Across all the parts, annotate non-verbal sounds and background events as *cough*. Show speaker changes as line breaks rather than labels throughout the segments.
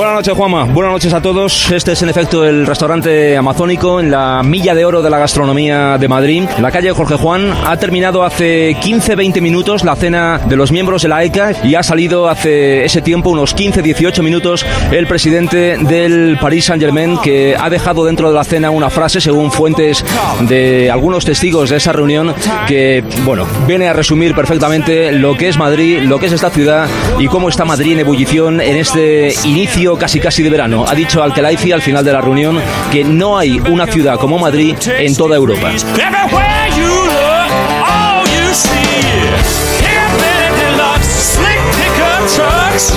Buenas noches, Juanma. Buenas noches a todos. Este es, en efecto, el restaurante amazónico en la milla de oro de la gastronomía de Madrid, en la calle Jorge Juan. Ha terminado hace 15-20 minutos la cena de los miembros de la ECA y ha salido hace ese tiempo, unos 15-18 minutos, el presidente del Paris Saint-Germain, que ha dejado dentro de la cena una frase, según fuentes de algunos testigos de esa reunión, que, bueno, viene a resumir perfectamente lo que es Madrid, lo que es esta ciudad y cómo está Madrid en ebullición en este inicio casi casi de verano. Ha dicho Al-Khelaifi al final de la reunión que no hay una ciudad como Madrid en toda Europa.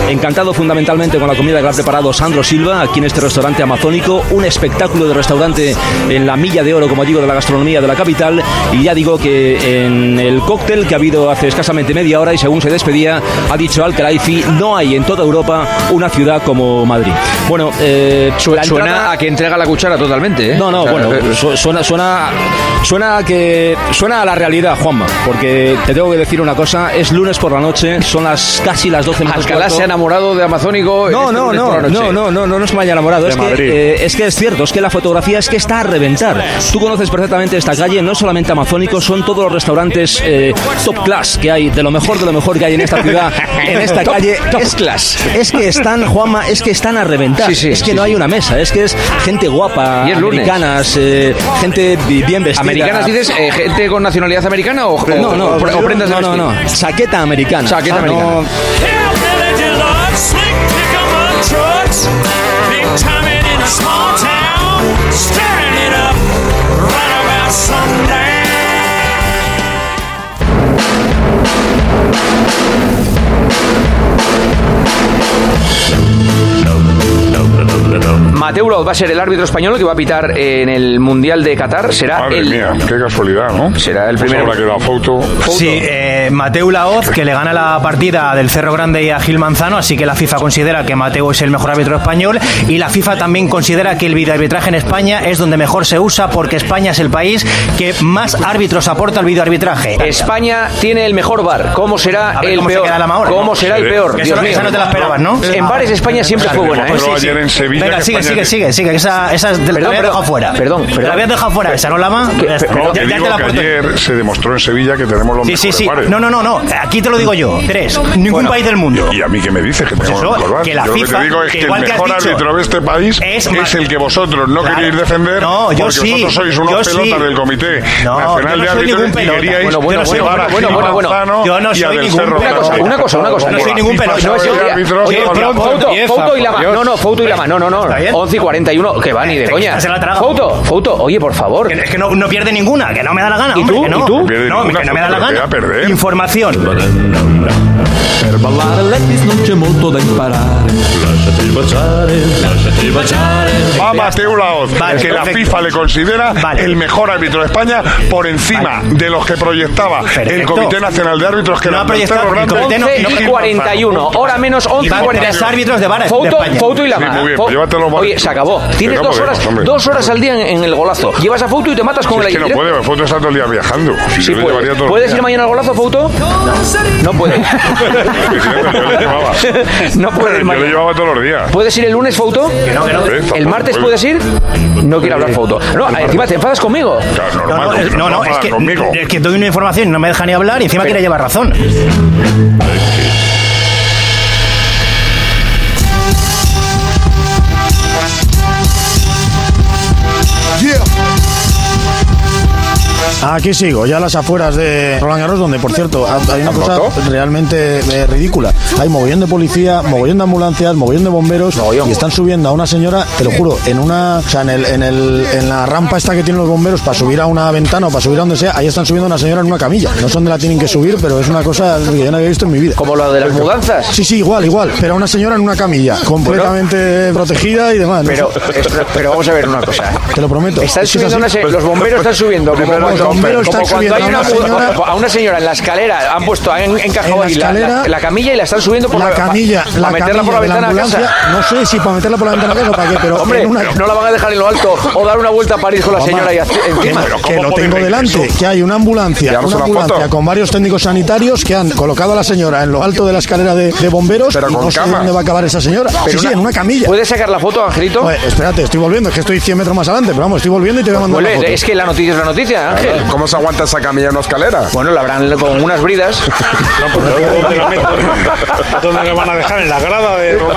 Encantado fundamentalmente con la comida que ha preparado Sandro Silva aquí en este restaurante amazónico, un espectáculo de restaurante en la milla de oro, como digo, de la gastronomía de la capital. Y ya digo que en el cóctel que ha habido hace escasamente media hora y según se despedía, ha dicho Al-Khelaifi, no hay en toda Europa una ciudad como Madrid. Bueno, eh,
Suena a que entrega la cuchara totalmente, ¿eh?
No, no,
O sea,
bueno,
eh,
su- suena, suena, suena a que suena a la realidad, Juanma, porque te tengo que decir una cosa, es lunes por la noche, son las casi las 12 menos
Alcalá
cuarto.
se enamorado de Amazónico.
No,
este
no, no, no, no, no, no, no se me haya enamorado. Es que, eh, es que es cierto, es que la fotografía es que está a reventar. Tú conoces perfectamente esta calle, no solamente amazónico, son todos los restaurantes eh, top class que hay, de lo mejor de lo mejor que hay en esta ciudad, en esta
Top-
calle.
top
es,
class.
Es que están, Juanma, es que están a reventar.
Sí, sí,
es que
sí,
no
sí.
hay una mesa, es que es gente guapa,
Y es
americanas, eh, gente bi- bien vestida.
¿Americanas dices eh, gente con nacionalidad americana o,
No,
o-
no,
o- o prendas de
no, no, no, chaqueta americana.
Chaqueta
Ah, no,
americana.
Hillbilly Timing in a small town. Stirring it up right about sundown.
Mateu Laoz va a ser el árbitro español que va a pitar en el Mundial de Qatar. Será
Madre
el
mía, qué casualidad, ¿no?
Será el
Pues
primero.
habrá quedado foto.
Sí, eh, Mateu Laoz, que le gana la partida del Cerro Grande y a Gil Manzano, así que la FIFA considera que Mateu es el mejor árbitro español y la FIFA también considera que el videoarbitraje en España es donde mejor se usa porque España es el país que más árbitros aporta al videoarbitraje.
España tiene el mejor bar. ¿cómo será
ver
el
cómo se
peor?
queda la ahora,
¿Cómo
¿no?
será el peor?
Que
Dios
esa,
mío.
esa no te la esperabas, ¿no?
En bares España siempre fue buena, ¿eh?
Ayer en Sevilla.
Venga,
que
sigue, sigue, sigue, sigue, que esa, esa te la
Perdón,
habías
perdón.
dejado fuera.
Perdón,
Te
perdón.
la habías dejado fuera, esa no. Ya,
Perdón,
No, que
ya te
digo
la
que ayer se demostró en Sevilla que tenemos los
Sí, sí,
mejores
sí.
bares.
No, no, no, no. Aquí te lo digo yo. Tres. Ningún país del mundo.
¿Y a mí qué me dices? Que tenemos
eso,
los mejores
que la
yo lo que te digo es
que
que, el
que
mejor árbitro de este país
es
es,
más-
el que vosotros no queréis defender
No, yo
porque
sí,
vosotros sois
yo
unos
sí.
pelotas del Comité
No,
Nacional
yo no
de
soy
Árbitros
ningún
y
pelota.
queríais
Bueno, bueno, bueno, bueno,
Yo no soy ningún pelota.
Una cosa, una cosa, una cosa.
No soy
La
ningún pelota.
Con-
pronto, Fouto, Fouto y la ma- No, no, Fouto y la ma- No, no, no.
Está bien.
11 y 41. Que va, ni de coña.
se la traga.
Fouto, Fouto, oye, por favor.
Que- Es que no, no pierde ninguna, que no me da la gana.
¿Y
hombre,
tú?
que no.
¿Y tú?
Pierde
No,
ninguna,
que no me da la gana. Información.
Per ballare l'Etis non c'è molto da imparare. Lasciati baciare, lasciati baciare.
Va Mateu Laoz,
Vale,
que la
perfecto.
FIFA le considera
Vale.
el mejor árbitro de España por encima de los que proyectaba el
Perfecto.
Comité Nacional de Árbitros que
No ha proyectado el comité no-
y
11 y
Gil
41.
Manzano.
Hora menos 11
Y
y
van
41.
Tres árbitros de VAR de.
Fouto y la
Sí,
ma-
muy bien,
Fo-
pues llévatelo,
Oye, se acabó. Tienes
no
dos horas, dos horas al día en, en el golazo. Llevas a Fouto y te matas con
Si
el
es que no puede, foto estar todo el día viajando. Si
Sí
le
puedes.
llevaría todos los
¿Puedes
días.
ir mañana al golazo, Fouto? No.
Si *laughs* no,
ir
Yo llevaba todos los días.
¿Puedes ir el lunes, Fouto?
no, que no.
¿El martes
puede.
puedes ir? No quiero hablar, Fouto. No, encima te enfadas conmigo.
No, no, es que doy una información y no me deja ni hablar y encima quiere llevar razón.
Aquí sigo, ya a las afueras de Roland Garros, donde por cierto hay una cosa realmente eh, ridícula. Hay mogollón de policía, mogollón de ambulancias, mogollón de bomberos y están subiendo a una señora, te lo juro, en una, o sea, en, el, en, el, en la rampa esta que tienen los bomberos para subir a una ventana o para subir a donde sea, ahí están subiendo a una señora en una camilla. No sé dónde la tienen que subir, pero es una cosa que yo no había visto en mi vida.
Como lo de las mudanzas.
Sí, sí, igual, igual, pero una señora en una camilla, completamente protegida y demás. ¿no?
Pero, pero vamos a ver una cosa. ¿eh?
te lo prometo.
Están
Es
subiendo una se- los bomberos están subiendo como cuando,
los bomberos
como
están
cuando hay
subiendo
una,
a una señora-
a una señora en la escalera han puesto han encajado
En la
ahí la,
escalera-
la- la camilla y la están subiendo por
la
la,
camilla,
para
la
meterla por la ventana a
ambulancia,
casa.
no sé si para meterla por la ventana a casa o para qué, pero
Hombre,
una,
no la van a dejar en lo alto o dar una vuelta a París con la señora hace- encima.
que lo tengo delante, que hay una ambulancia, una
una
ambulancia
foto.
con varios técnicos sanitarios que han colocado a la señora en lo alto de la escalera de, de bomberos
Pero
y no sé dónde va a acabar esa señora. sí, sí,
una-
en una camilla.
¿Puedes sacar la foto, Angelito?
Espérate, estoy volviendo, es que estoy 100 metros más adelante, pero vamos, estoy volviendo y te voy a mandar foto.
es que la noticia es la noticia, Ángel.
¿Cómo se aguanta esa camilla en una escalera?
Bueno, la habrán con unas bridas. *laughs*
¿Dónde la meto? ¿Dónde le van a dejar? ¿En la grada de Garros?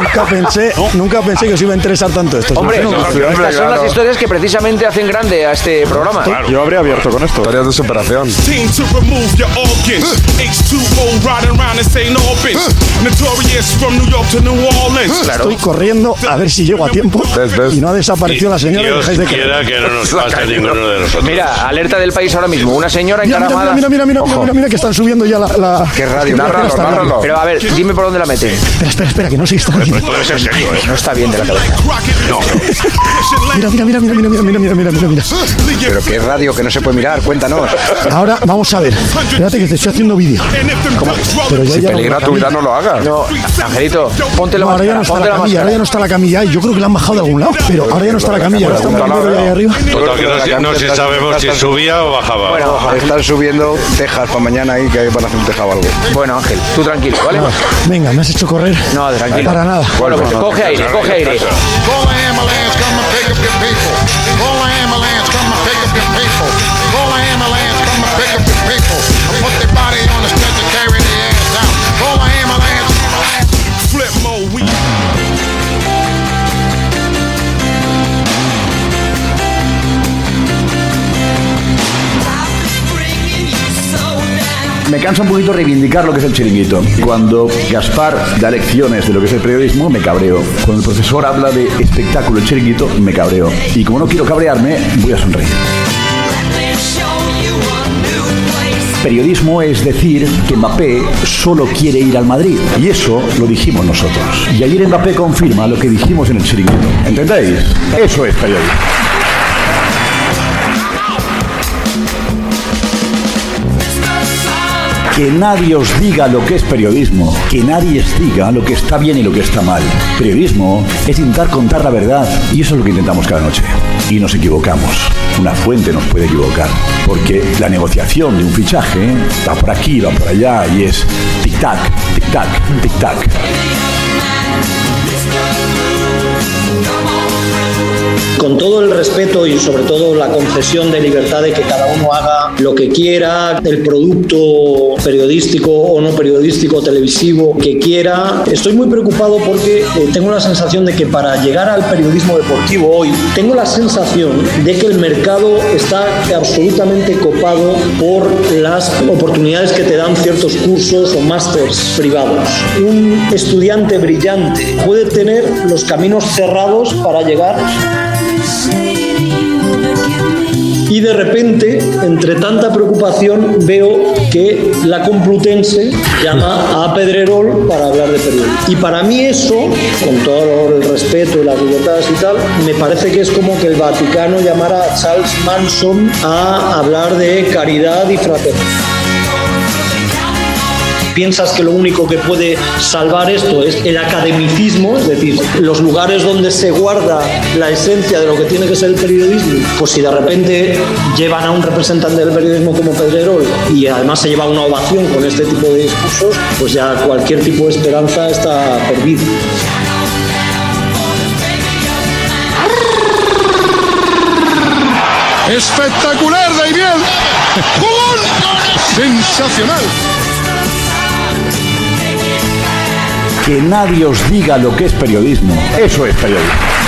Nunca pensé, nunca pensé que os iba a interesar tanto esto.
Hombre,
No, no,
hombre,
estas son las
claro.
historias que precisamente hacen grande a este programa.
Yo habría abierto con esto.
Historias de superación.
Team to remove your organs. H2O riding around in St. Albans. Notorious from New York to New Orleans.
Estoy corriendo a ver si llego a tiempo
¿Ves, ves?
y no ha desaparecido la señora y
Dios
dejáis de
que no nos *laughs* pase ninguno de nosotros.
Mira, alerta del país ahora mismo. Una señora
Mira, mira,
encaramada.
mira, mira, mira, mira, mira, mira que están subiendo ya la... la...
Qué radio,
la.
Pero a ver, dime por dónde la mete.
Espera, espera, espera, que no sé qué está haciendo.
Puede ser serio, ¿eh?
No está bien de la cabeza.
Mira, mira, mira, mira, mira, mira, mira, mira, mira, mira.
Pero qué radio que no se puede mirar, cuéntanos.
Ahora vamos a ver. Espérate que te estoy haciendo vídeo. Pero ya,
Si
ya no-
peligra
la
tu vida, no lo hagas.
No, Angelito, ponte la
No, ahora ya no está la
la
camilla, ahora ya no está la camilla. Yo creo que la han bajado de algún lado, pero ahora ya no está la camilla, ahora está un bombero ahí arriba.
Total, que no, no si sabemos si subía o bajaba.
Bueno,
Están subiendo tejas para mañana ahí que van a hacer un tejado o algo.
bueno, Ángel, tú tranquilo, ¿vale?
Venga, me has hecho correr.
No, tranquilo.
Para nada.
Bueno, pues coge aire, coge aire.
Me cansa un poquito reivindicar lo que es el chiringuito. Cuando Gaspar da lecciones de lo que es el periodismo, me cabreo. Cuando el profesor habla de espectáculo el chiringuito, me cabreo. Y como no quiero cabrearme, voy a sonreír. Periodismo es decir que Mbappé solo quiere ir al Madrid. Y eso lo dijimos nosotros. Y ayer Mbappé confirma lo que dijimos en el chiringuito. ¿Entendéis? Eso es periodismo. Que nadie os diga lo que es periodismo, que nadie os diga lo que está bien y lo que está mal. Periodismo es intentar contar la verdad y eso es lo que intentamos cada noche. Y nos equivocamos. Una fuente nos puede equivocar, porque la negociación de un fichaje va por aquí, va por allá y es tic-tac, tic-tac, tic-tac.
Con todo el respeto y sobre todo la concesión de libertad de que cada uno haga lo que quiera, el producto periodístico o no periodístico, televisivo que quiera, estoy muy preocupado porque eh, tengo la sensación de que para llegar al periodismo deportivo hoy, tengo la sensación de que el mercado está absolutamente copado por las oportunidades que te dan ciertos cursos o másters privados. Un estudiante brillante puede tener los caminos cerrados para llegar y de repente, entre tanta preocupación, veo que la Complutense llama a Pedrerol para hablar de periodismo. Y para mí eso, con todo el respeto y las libertades y tal, me parece que es como que el Vaticano llamara a Charles Manson a hablar de caridad y fraternidad. Piensas que lo único que puede salvar esto es el academicismo, es decir, los lugares donde se guarda la esencia de lo que tiene que ser el periodismo, pues si de repente llevan a un representante del periodismo como Pedrerol y además se lleva una ovación con este tipo de discursos, pues ya cualquier tipo de esperanza está perdida.
Espectacular, Daimiel. *laughs* ¡Gol! Sensacional.
Que nadie os diga lo que es periodismo. Eso es periodismo.